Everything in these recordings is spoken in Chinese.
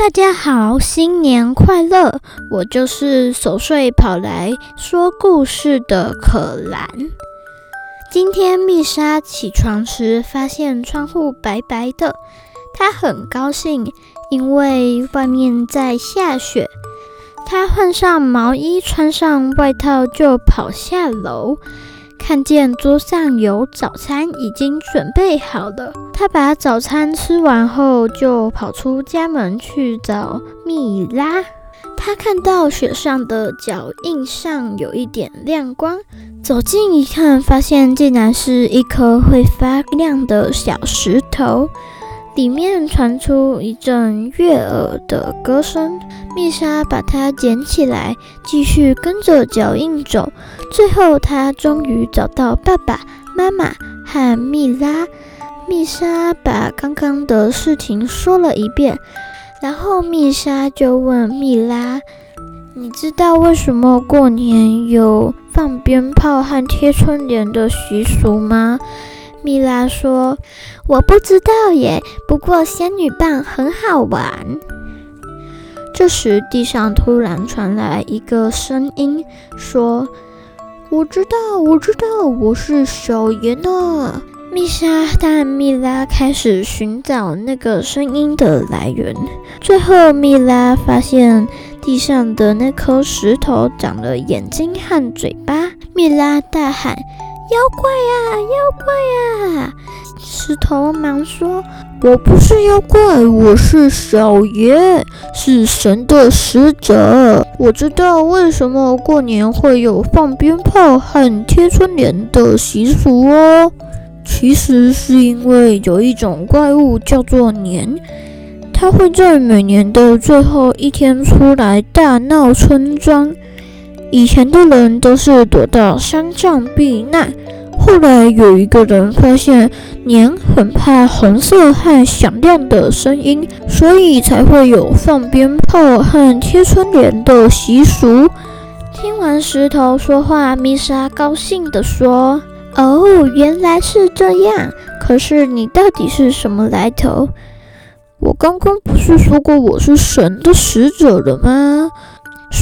大家好，新年快乐！我就是守岁跑来说故事的可兰。今天蜜莎起床时发现窗户白白的，她很高兴，因为外面在下雪。她换上毛衣，穿上外套，就跑下楼。看见桌上有早餐，已经准备好了。他把早餐吃完后，就跑出家门去找米拉。他看到雪上的脚印上有一点亮光，走近一看，发现竟然是一颗会发亮的小石头。里面传出一阵悦耳的歌声，蜜莎把它捡起来，继续跟着脚印走。最后，她终于找到爸爸妈妈和蜜拉。蜜莎把刚刚的事情说了一遍，然后蜜莎就问蜜拉：“你知道为什么过年有放鞭炮和贴春联的习俗吗？”蜜拉说：“我不知道耶，不过仙女棒很好玩。”这时，地上突然传来一个声音，说：“我知道，我知道，我是小妍呢。”米莎和蜜拉开始寻找那个声音的来源。最后，蜜拉发现地上的那颗石头长了眼睛和嘴巴。蜜拉大喊。妖怪呀，妖怪呀！石头忙说：“我不是妖怪，我是小爷，是神的使者。我知道为什么过年会有放鞭炮和贴春联的习俗哦。其实是因为有一种怪物叫做年，它会在每年的最后一天出来大闹村庄。”以前的人都是躲到山上避难，后来有一个人发现年很怕红色和响亮的声音，所以才会有放鞭炮和贴春联的习俗。听完石头说话，米莎高兴地说：“哦，原来是这样。可是你到底是什么来头？我刚刚不是说过我是神的使者了吗？”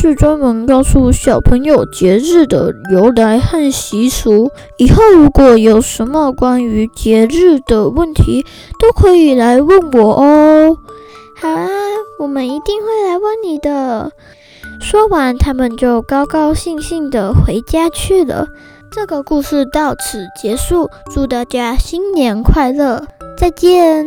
是专门告诉小朋友节日的由来和习俗。以后如果有什么关于节日的问题，都可以来问我哦。好啊，我们一定会来问你的。说完，他们就高高兴兴地回家去了。这个故事到此结束，祝大家新年快乐，再见。